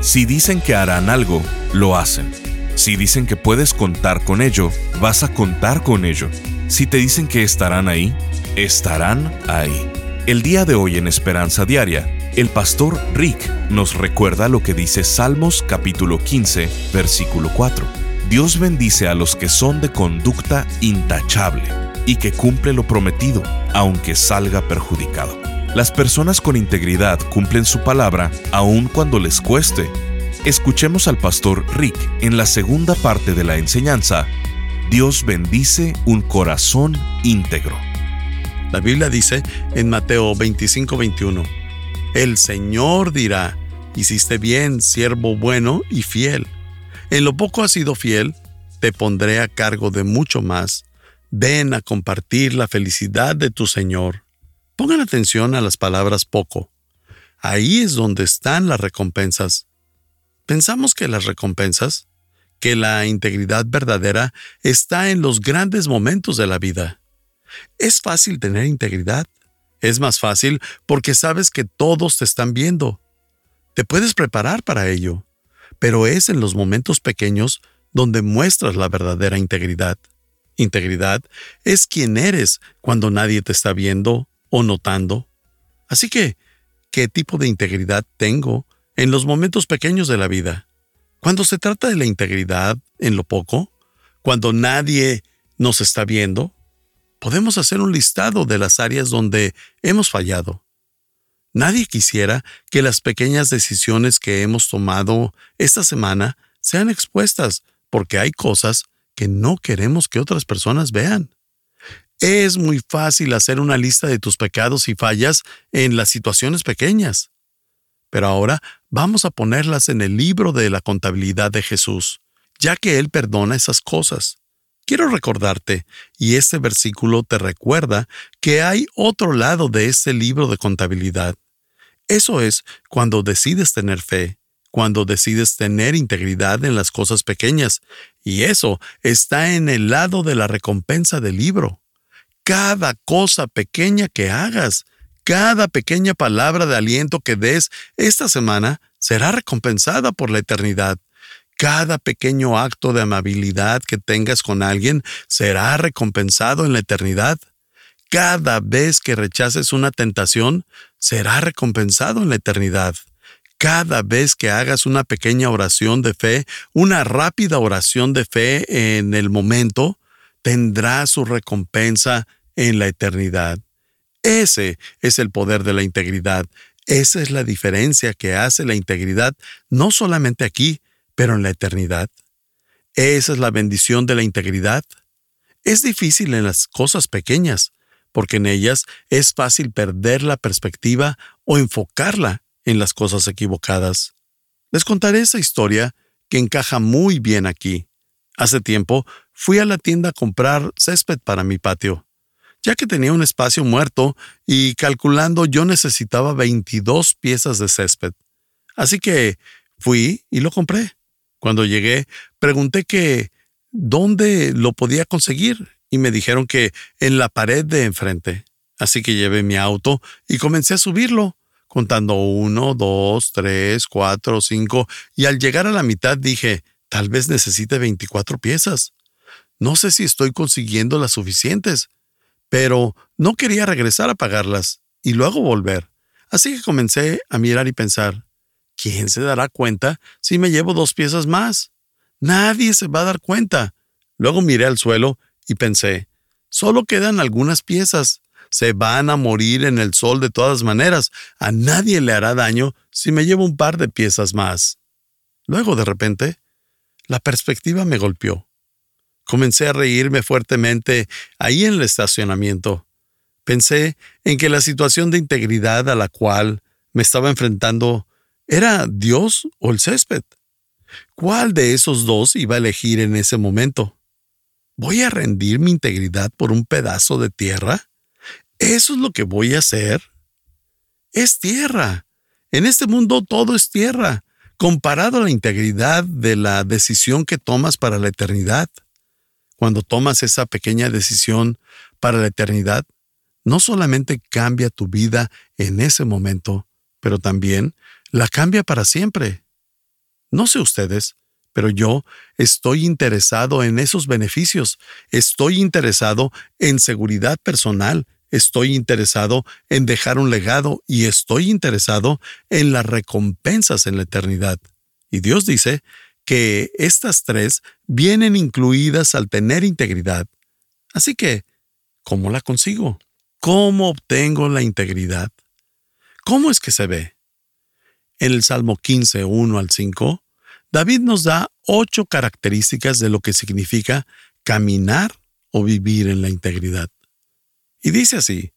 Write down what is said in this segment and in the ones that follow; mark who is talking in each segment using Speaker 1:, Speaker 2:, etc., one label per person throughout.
Speaker 1: si dicen que harán algo, lo hacen. Si dicen que puedes contar con ello, vas a contar con ello. Si te dicen que estarán ahí, estarán ahí. El día de hoy en Esperanza Diaria, el pastor Rick nos recuerda lo que dice Salmos capítulo 15, versículo 4. Dios bendice a los que son de conducta intachable y que cumple lo prometido, aunque salga perjudicado. Las personas con integridad cumplen su palabra aun cuando les cueste. Escuchemos al pastor Rick en la segunda parte de la enseñanza. Dios bendice un corazón íntegro.
Speaker 2: La Biblia dice en Mateo 25:21, El Señor dirá, hiciste bien, siervo bueno y fiel. En lo poco has sido fiel, te pondré a cargo de mucho más. Ven a compartir la felicidad de tu Señor. Pongan atención a las palabras poco. Ahí es donde están las recompensas. Pensamos que las recompensas, que la integridad verdadera está en los grandes momentos de la vida. Es fácil tener integridad. Es más fácil porque sabes que todos te están viendo. Te puedes preparar para ello, pero es en los momentos pequeños donde muestras la verdadera integridad. Integridad es quien eres cuando nadie te está viendo o notando. Así que, ¿qué tipo de integridad tengo en los momentos pequeños de la vida? Cuando se trata de la integridad en lo poco, cuando nadie nos está viendo, podemos hacer un listado de las áreas donde hemos fallado. Nadie quisiera que las pequeñas decisiones que hemos tomado esta semana sean expuestas porque hay cosas que no queremos que otras personas vean. Es muy fácil hacer una lista de tus pecados y fallas en las situaciones pequeñas. Pero ahora vamos a ponerlas en el libro de la contabilidad de Jesús, ya que Él perdona esas cosas. Quiero recordarte, y este versículo te recuerda, que hay otro lado de este libro de contabilidad. Eso es cuando decides tener fe, cuando decides tener integridad en las cosas pequeñas, y eso está en el lado de la recompensa del libro cada cosa pequeña que hagas, cada pequeña palabra de aliento que des esta semana será recompensada por la eternidad. Cada pequeño acto de amabilidad que tengas con alguien será recompensado en la eternidad. Cada vez que rechaces una tentación, será recompensado en la eternidad. Cada vez que hagas una pequeña oración de fe, una rápida oración de fe en el momento, tendrá su recompensa en la eternidad. Ese es el poder de la integridad. Esa es la diferencia que hace la integridad no solamente aquí, pero en la eternidad. Esa es la bendición de la integridad. Es difícil en las cosas pequeñas, porque en ellas es fácil perder la perspectiva o enfocarla en las cosas equivocadas. Les contaré esa historia que encaja muy bien aquí. Hace tiempo fui a la tienda a comprar césped para mi patio ya que tenía un espacio muerto y calculando yo necesitaba 22 piezas de césped. Así que fui y lo compré. Cuando llegué, pregunté que dónde lo podía conseguir y me dijeron que en la pared de enfrente. Así que llevé mi auto y comencé a subirlo, contando uno, dos, tres, cuatro, cinco, y al llegar a la mitad dije, tal vez necesite 24 piezas. No sé si estoy consiguiendo las suficientes pero no quería regresar a pagarlas y luego volver. Así que comencé a mirar y pensar, ¿quién se dará cuenta si me llevo dos piezas más? Nadie se va a dar cuenta. Luego miré al suelo y pensé, solo quedan algunas piezas. Se van a morir en el sol de todas maneras. A nadie le hará daño si me llevo un par de piezas más. Luego, de repente, la perspectiva me golpeó. Comencé a reírme fuertemente ahí en el estacionamiento. Pensé en que la situación de integridad a la cual me estaba enfrentando ¿Era Dios o el césped? ¿Cuál de esos dos iba a elegir en ese momento? ¿Voy a rendir mi integridad por un pedazo de tierra? ¿Eso es lo que voy a hacer? Es tierra. En este mundo todo es tierra, comparado a la integridad de la decisión que tomas para la eternidad. Cuando tomas esa pequeña decisión para la eternidad, no solamente cambia tu vida en ese momento, pero también la cambia para siempre. No sé ustedes, pero yo estoy interesado en esos beneficios, estoy interesado en seguridad personal, estoy interesado en dejar un legado y estoy interesado en las recompensas en la eternidad. Y Dios dice que estas tres vienen incluidas al tener integridad. Así que, ¿cómo la consigo? ¿Cómo obtengo la integridad? ¿Cómo es que se ve? En el Salmo 15, 1 al 5, David nos da ocho características de lo que significa caminar o vivir en la integridad. Y dice así,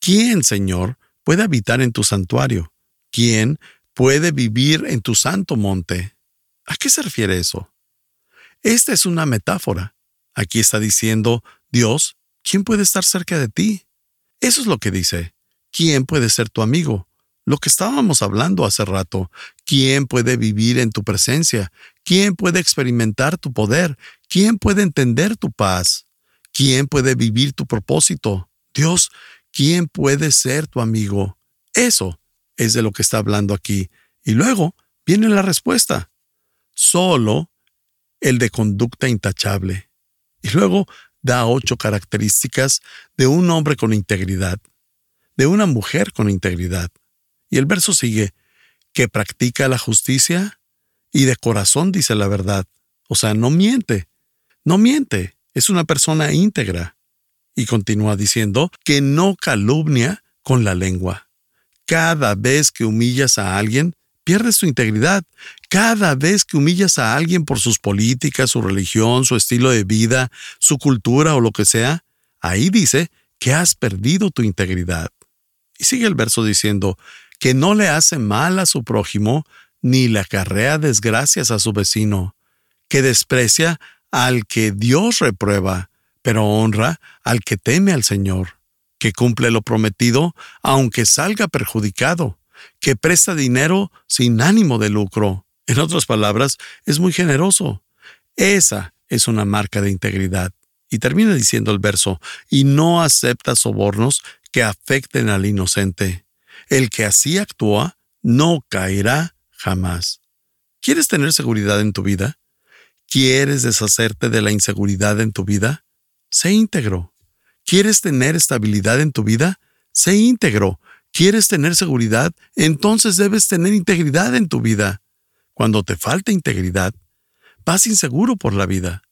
Speaker 2: ¿quién, Señor, puede habitar en tu santuario? ¿Quién puede vivir en tu santo monte? ¿A qué se refiere eso? Esta es una metáfora. Aquí está diciendo, Dios, ¿quién puede estar cerca de ti? Eso es lo que dice. ¿Quién puede ser tu amigo? Lo que estábamos hablando hace rato. ¿Quién puede vivir en tu presencia? ¿Quién puede experimentar tu poder? ¿Quién puede entender tu paz? ¿Quién puede vivir tu propósito? Dios, ¿quién puede ser tu amigo? Eso es de lo que está hablando aquí. Y luego viene la respuesta. Solo el de conducta intachable. Y luego da ocho características de un hombre con integridad, de una mujer con integridad. Y el verso sigue, que practica la justicia y de corazón dice la verdad. O sea, no miente, no miente, es una persona íntegra. Y continúa diciendo que no calumnia con la lengua. Cada vez que humillas a alguien, pierdes tu integridad. Cada vez que humillas a alguien por sus políticas, su religión, su estilo de vida, su cultura o lo que sea, ahí dice que has perdido tu integridad. Y sigue el verso diciendo que no le hace mal a su prójimo, ni le acarrea desgracias a su vecino, que desprecia al que Dios reprueba, pero honra al que teme al Señor, que cumple lo prometido aunque salga perjudicado, que presta dinero sin ánimo de lucro. En otras palabras, es muy generoso. Esa es una marca de integridad. Y termina diciendo el verso, y no acepta sobornos que afecten al inocente. El que así actúa no caerá jamás. ¿Quieres tener seguridad en tu vida? ¿Quieres deshacerte de la inseguridad en tu vida? sé íntegro. ¿Quieres tener estabilidad en tu vida? Sé íntegro. ¿Quieres tener seguridad? Entonces debes tener integridad en tu vida. Cuando te falta integridad, vas inseguro por la vida.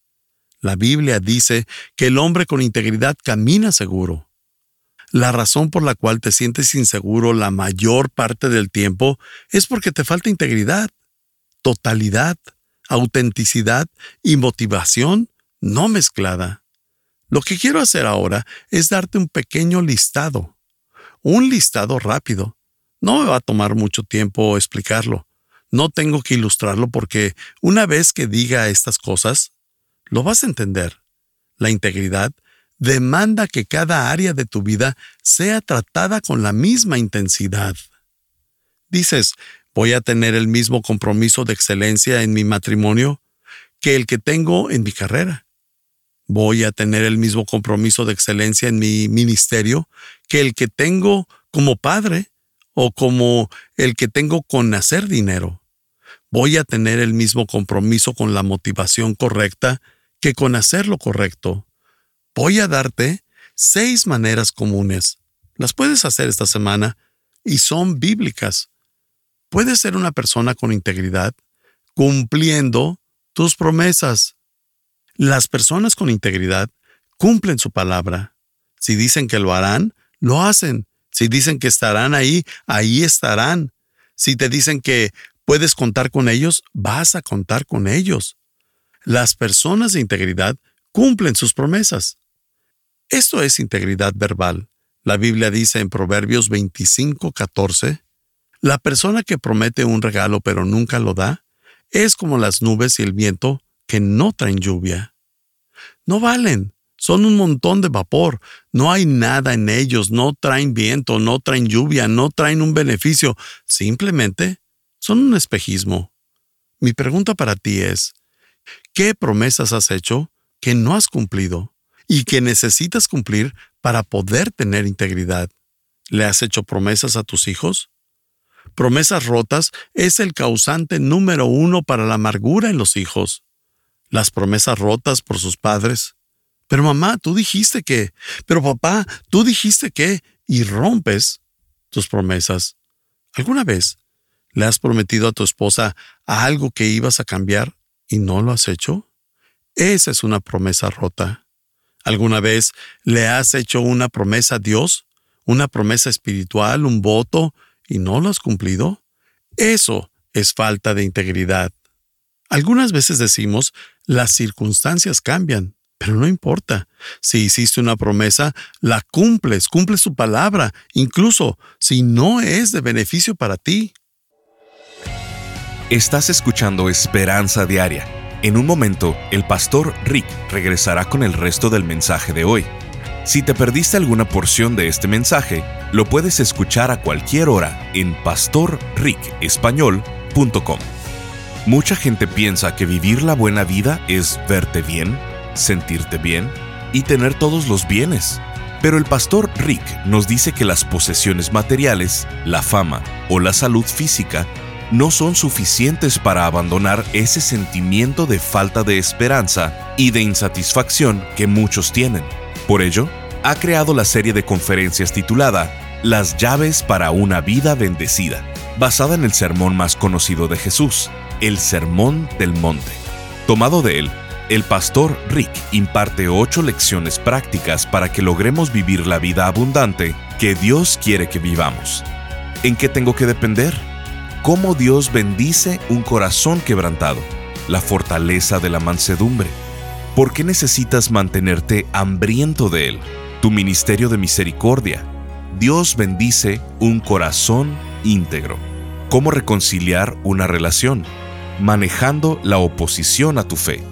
Speaker 2: La Biblia dice que el hombre con integridad camina seguro. La razón por la cual te sientes inseguro la mayor parte del tiempo es porque te falta integridad, totalidad, autenticidad y motivación no mezclada. Lo que quiero hacer ahora es darte un pequeño listado, un listado rápido. No me va a tomar mucho tiempo explicarlo. No tengo que ilustrarlo porque una vez que diga estas cosas, lo vas a entender. La integridad demanda que cada área de tu vida sea tratada con la misma intensidad. Dices, voy a tener el mismo compromiso de excelencia en mi matrimonio que el que tengo en mi carrera voy a tener el mismo compromiso de excelencia en mi ministerio que el que tengo como padre o como el que tengo con hacer dinero. Voy a tener el mismo compromiso con la motivación correcta que con hacer lo correcto. Voy a darte seis maneras comunes. Las puedes hacer esta semana y son bíblicas. Puedes ser una persona con integridad cumpliendo tus promesas. Las personas con integridad cumplen su palabra. Si dicen que lo harán, lo hacen. Si dicen que estarán ahí, ahí estarán. Si te dicen que puedes contar con ellos, vas a contar con ellos. Las personas de integridad cumplen sus promesas. Esto es integridad verbal. La Biblia dice en Proverbios 25, 14, La persona que promete un regalo pero nunca lo da es como las nubes y el viento que no traen lluvia. No valen, son un montón de vapor, no hay nada en ellos, no traen viento, no traen lluvia, no traen un beneficio, simplemente son un espejismo. Mi pregunta para ti es, ¿qué promesas has hecho que no has cumplido y que necesitas cumplir para poder tener integridad? ¿Le has hecho promesas a tus hijos? Promesas rotas es el causante número uno para la amargura en los hijos. Las promesas rotas por sus padres pero mamá, tú dijiste que, pero papá, tú dijiste que, y rompes tus promesas. ¿Alguna vez le has prometido a tu esposa algo que ibas a cambiar y no lo has hecho? Esa es una promesa rota. ¿Alguna vez le has hecho una promesa a Dios? ¿Una promesa espiritual, un voto, y no lo has cumplido? Eso es falta de integridad. Algunas veces decimos, las circunstancias cambian, pero no importa. Si hiciste una promesa, la cumples, cumples su palabra, incluso si no es de beneficio para ti.
Speaker 1: Estás escuchando Esperanza Diaria. En un momento, el pastor Rick regresará con el resto del mensaje de hoy. Si te perdiste alguna porción de este mensaje, lo puedes escuchar a cualquier hora en pastorricespañol.com. Mucha gente piensa que vivir la buena vida es verte bien, sentirte bien y tener todos los bienes. Pero el pastor Rick nos dice que las posesiones materiales, la fama o la salud física no son suficientes para abandonar ese sentimiento de falta de esperanza y de insatisfacción que muchos tienen. Por ello, ha creado la serie de conferencias titulada Las llaves para una vida bendecida, basada en el sermón más conocido de Jesús, el Sermón del Monte. Tomado de él, el pastor Rick imparte ocho lecciones prácticas para que logremos vivir la vida abundante que Dios quiere que vivamos. ¿En qué tengo que depender? ¿Cómo Dios bendice un corazón quebrantado? La fortaleza de la mansedumbre. ¿Por qué necesitas mantenerte hambriento de Él? Tu ministerio de misericordia. Dios bendice un corazón íntegro. ¿Cómo reconciliar una relación? Manejando la oposición a tu fe.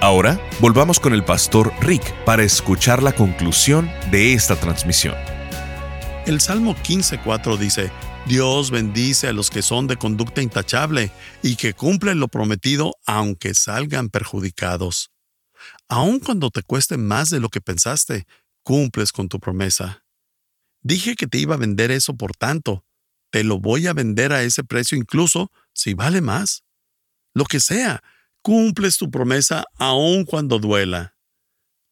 Speaker 1: Ahora, volvamos con el pastor Rick para escuchar la conclusión de esta transmisión.
Speaker 2: El Salmo 15.4 dice, Dios bendice a los que son de conducta intachable y que cumplen lo prometido aunque salgan perjudicados. Aun cuando te cueste más de lo que pensaste, cumples con tu promesa. Dije que te iba a vender eso por tanto. Te lo voy a vender a ese precio incluso si vale más. Lo que sea, Cumples tu promesa aun cuando duela.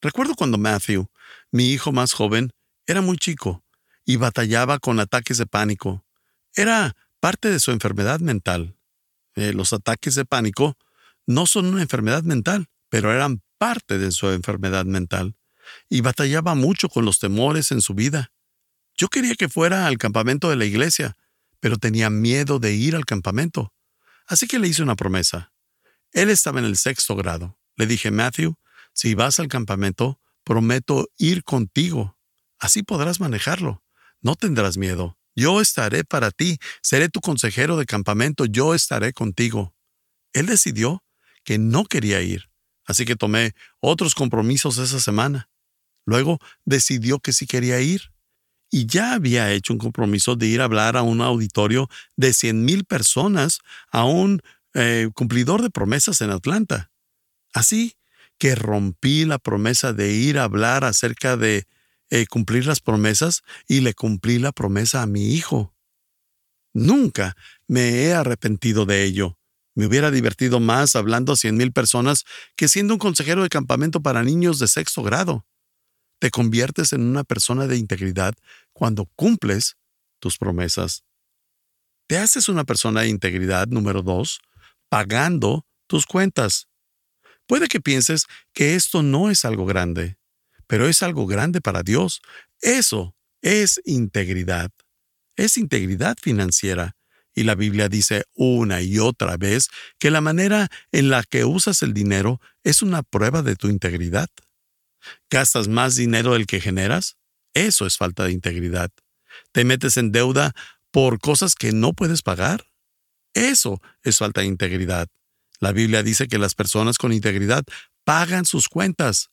Speaker 2: Recuerdo cuando Matthew, mi hijo más joven, era muy chico y batallaba con ataques de pánico. Era parte de su enfermedad mental. Eh, los ataques de pánico no son una enfermedad mental, pero eran parte de su enfermedad mental. Y batallaba mucho con los temores en su vida. Yo quería que fuera al campamento de la iglesia, pero tenía miedo de ir al campamento. Así que le hice una promesa. Él estaba en el sexto grado. Le dije, Matthew, si vas al campamento, prometo ir contigo. Así podrás manejarlo. No tendrás miedo. Yo estaré para ti. Seré tu consejero de campamento. Yo estaré contigo. Él decidió que no quería ir. Así que tomé otros compromisos esa semana. Luego decidió que sí quería ir. Y ya había hecho un compromiso de ir a hablar a un auditorio de cien mil personas a un eh, cumplidor de promesas en Atlanta. Así que rompí la promesa de ir a hablar acerca de eh, cumplir las promesas y le cumplí la promesa a mi hijo. Nunca me he arrepentido de ello. Me hubiera divertido más hablando a cien mil personas que siendo un consejero de campamento para niños de sexto grado. Te conviertes en una persona de integridad cuando cumples tus promesas. Te haces una persona de integridad número dos, pagando tus cuentas. Puede que pienses que esto no es algo grande, pero es algo grande para Dios. Eso es integridad es integridad financiera. Y la Biblia dice una y otra vez que la manera en la que usas el dinero es una prueba de tu integridad. ¿Gastas más dinero del que generas? Eso es falta de integridad. ¿Te metes en deuda por cosas que no puedes pagar? Eso es falta de integridad. La Biblia dice que las personas con integridad pagan sus cuentas.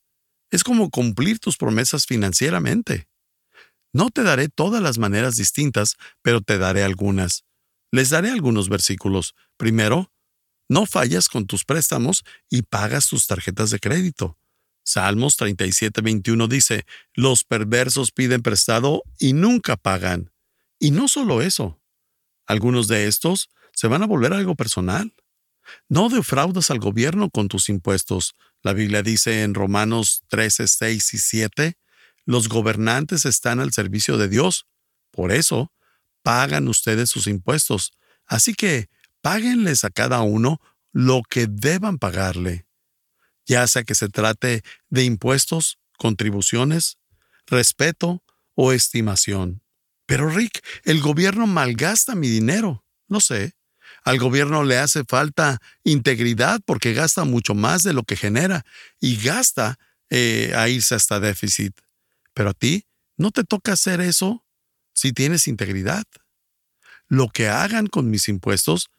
Speaker 2: Es como cumplir tus promesas financieramente. No te daré todas las maneras distintas, pero te daré algunas. Les daré algunos versículos. Primero, no fallas con tus préstamos y pagas tus tarjetas de crédito. Salmos 37:21 dice, Los perversos piden prestado y nunca pagan. Y no solo eso. Algunos de estos se van a volver algo personal. No defraudas al gobierno con tus impuestos. La Biblia dice en Romanos 13, 6 y 7, los gobernantes están al servicio de Dios. Por eso, pagan ustedes sus impuestos. Así que, páguenles a cada uno lo que deban pagarle, ya sea que se trate de impuestos, contribuciones, respeto o estimación. Pero Rick, el gobierno malgasta mi dinero. No sé. Al gobierno le hace falta integridad porque gasta mucho más de lo que genera y gasta eh, a irse hasta déficit. Pero a ti no te toca hacer eso si tienes integridad. Lo que hagan con mis impuestos,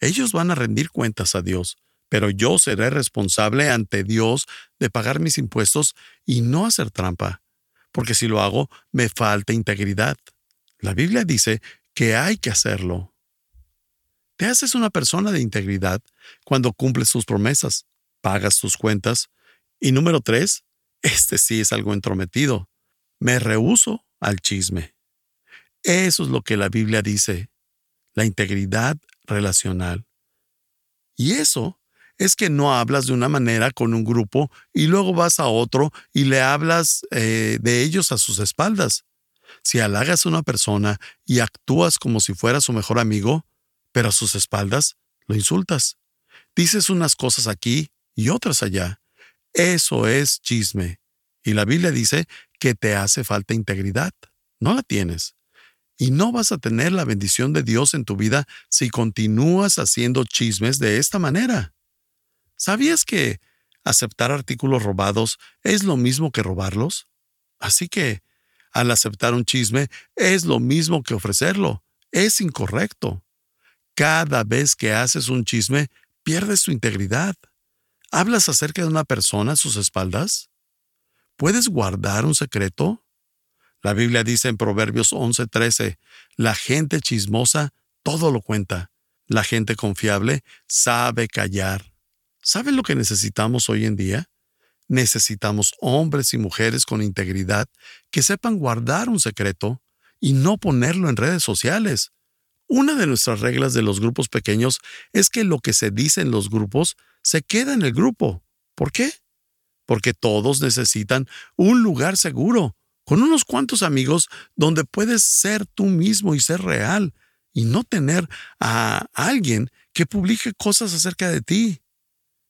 Speaker 2: ellos van a rendir cuentas a Dios, pero yo seré responsable ante Dios de pagar mis impuestos y no hacer trampa, porque si lo hago, me falta integridad. La Biblia dice que hay que hacerlo. Te haces una persona de integridad cuando cumples tus promesas, pagas tus cuentas y número tres, este sí es algo entrometido, me rehuso al chisme. Eso es lo que la Biblia dice, la integridad relacional. Y eso es que no hablas de una manera con un grupo y luego vas a otro y le hablas eh, de ellos a sus espaldas. Si halagas a una persona y actúas como si fuera su mejor amigo, pero a sus espaldas lo insultas. Dices unas cosas aquí y otras allá. Eso es chisme. Y la Biblia dice que te hace falta integridad. No la tienes. Y no vas a tener la bendición de Dios en tu vida si continúas haciendo chismes de esta manera. ¿Sabías que aceptar artículos robados es lo mismo que robarlos? Así que, al aceptar un chisme, es lo mismo que ofrecerlo. Es incorrecto. Cada vez que haces un chisme, pierdes tu integridad. ¿Hablas acerca de una persona a sus espaldas? ¿Puedes guardar un secreto? La Biblia dice en Proverbios 11:13, la gente chismosa todo lo cuenta. La gente confiable sabe callar. ¿Saben lo que necesitamos hoy en día? Necesitamos hombres y mujeres con integridad que sepan guardar un secreto y no ponerlo en redes sociales. Una de nuestras reglas de los grupos pequeños es que lo que se dice en los grupos se queda en el grupo. ¿Por qué? porque todos necesitan un lugar seguro, con unos cuantos amigos donde puedes ser tú mismo y ser real, y no tener a alguien que publique cosas acerca de ti.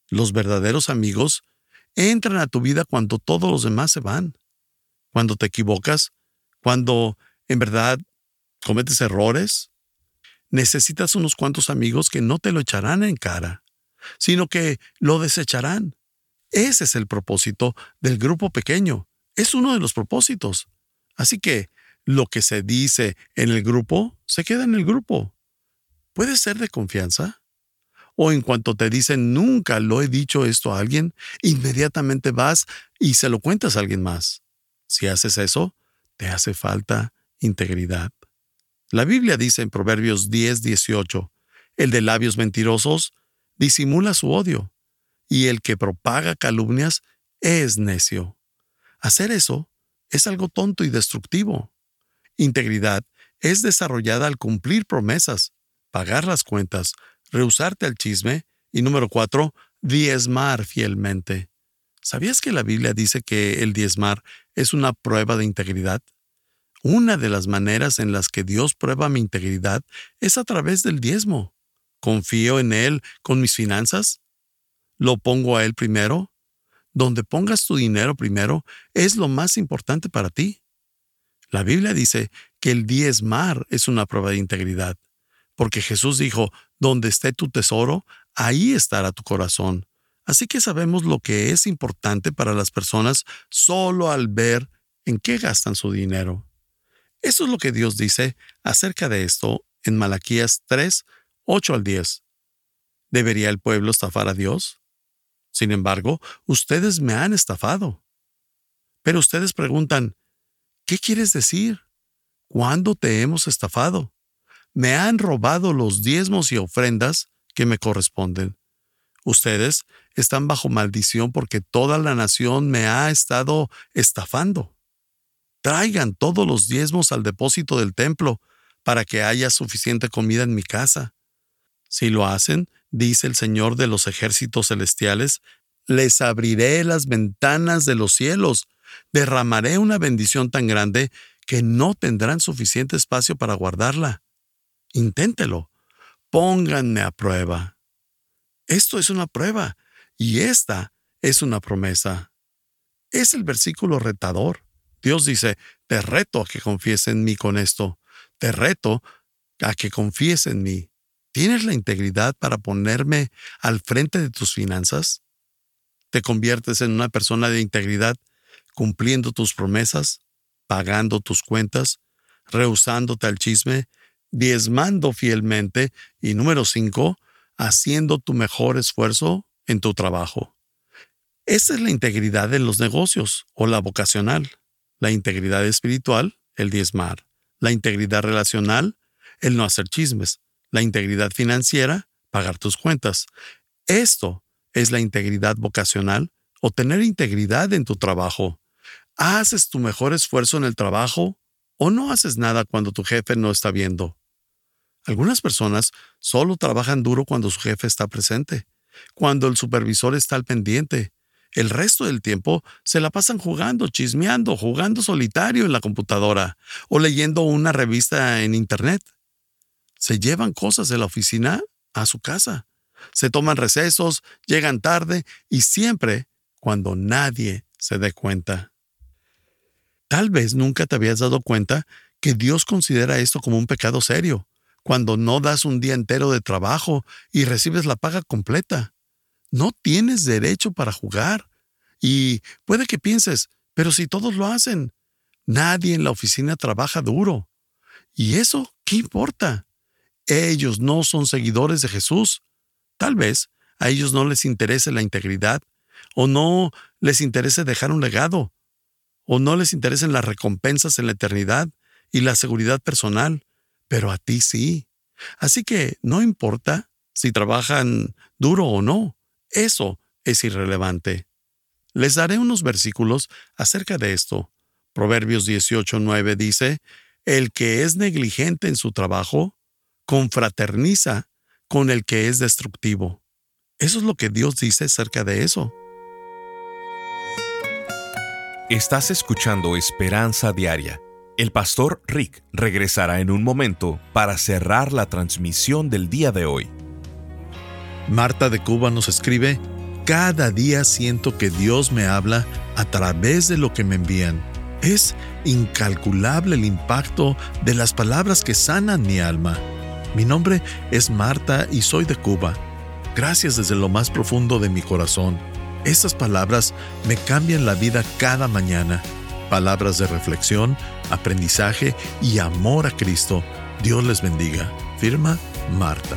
Speaker 2: Los verdaderos amigos entran a tu vida cuando todos los demás se van, cuando te equivocas, cuando en verdad cometes errores. Necesitas unos cuantos amigos que no te lo echarán en cara, sino que lo desecharán ese es el propósito del grupo pequeño. Es uno de los propósitos. Así que lo que se dice en el grupo se queda en el grupo. ¿Puede ser de confianza? O en cuanto te dicen nunca lo he dicho esto a alguien, inmediatamente vas y se lo cuentas a alguien más. Si haces eso, te hace falta integridad. La Biblia dice en Proverbios 10, 18, el de labios mentirosos disimula su odio, y el que propaga calumnias es necio. Hacer eso es algo tonto y destructivo. Integridad es desarrollada al cumplir promesas, pagar las cuentas, rehusarte al chisme y número cuatro, diezmar fielmente. ¿Sabías que la Biblia dice que el diezmar es una prueba de integridad? Una de las maneras en las que Dios prueba mi integridad es a través del diezmo. ¿Confío en Él con mis finanzas? ¿Lo pongo a Él primero? Donde pongas tu dinero primero es lo más importante para ti. La Biblia dice que el diezmar es una prueba de integridad, porque Jesús dijo, donde esté tu tesoro, ahí estará tu corazón. Así que sabemos lo que es importante para las personas solo al ver en qué gastan su dinero. Eso es lo que Dios dice acerca de esto en Malaquías 3, 8 al 10. ¿Debería el pueblo estafar a Dios? Sin embargo, ustedes me han estafado. Pero ustedes preguntan, ¿qué quieres decir? ¿Cuándo te hemos estafado? Me han robado los diezmos y ofrendas que me corresponden. Ustedes están bajo maldición porque toda la nación me ha estado estafando. Traigan todos los diezmos al depósito del templo para que haya suficiente comida en mi casa. Si lo hacen, dice el Señor de los ejércitos celestiales, les abriré las ventanas de los cielos, derramaré una bendición tan grande que no tendrán suficiente espacio para guardarla. Inténtelo, pónganme a prueba. Esto es una prueba y esta es una promesa. Es el versículo retador. Dios dice, te reto a que confíes en mí con esto. Te reto a que confíes en mí. ¿Tienes la integridad para ponerme al frente de tus finanzas? ¿Te conviertes en una persona de integridad cumpliendo tus promesas, pagando tus cuentas, rehusándote al chisme, diezmando fielmente y número cinco, haciendo tu mejor esfuerzo en tu trabajo. Esta es la integridad de los negocios o la vocacional, la integridad espiritual, el diezmar, la integridad relacional, el no hacer chismes, la integridad financiera, pagar tus cuentas. Esto es la integridad vocacional o tener integridad en tu trabajo. ¿Haces tu mejor esfuerzo en el trabajo o no haces nada cuando tu jefe no está viendo? Algunas personas solo trabajan duro cuando su jefe está presente, cuando el supervisor está al pendiente. El resto del tiempo se la pasan jugando, chismeando, jugando solitario en la computadora o leyendo una revista en Internet. Se llevan cosas de la oficina a su casa. Se toman recesos, llegan tarde y siempre cuando nadie se dé cuenta. Tal vez nunca te habías dado cuenta que Dios considera esto como un pecado serio cuando no das un día entero de trabajo y recibes la paga completa. No tienes derecho para jugar. Y puede que pienses, pero si todos lo hacen, nadie en la oficina trabaja duro. ¿Y eso qué importa? Ellos no son seguidores de Jesús. Tal vez a ellos no les interese la integridad, o no les interese dejar un legado, o no les interesen las recompensas en la eternidad y la seguridad personal pero a ti sí. Así que no importa si trabajan duro o no, eso es irrelevante. Les daré unos versículos acerca de esto. Proverbios 18:9 dice, El que es negligente en su trabajo, confraterniza con el que es destructivo. Eso es lo que Dios dice acerca de eso.
Speaker 1: Estás escuchando Esperanza Diaria el pastor Rick regresará en un momento para cerrar la transmisión del día de hoy.
Speaker 2: Marta de Cuba nos escribe, Cada día siento que Dios me habla a través de lo que me envían. Es incalculable el impacto de las palabras que sanan mi alma. Mi nombre es Marta y soy de Cuba. Gracias desde lo más profundo de mi corazón. Estas palabras me cambian la vida cada mañana palabras de reflexión, aprendizaje y amor a Cristo. Dios les bendiga. Firma Marta.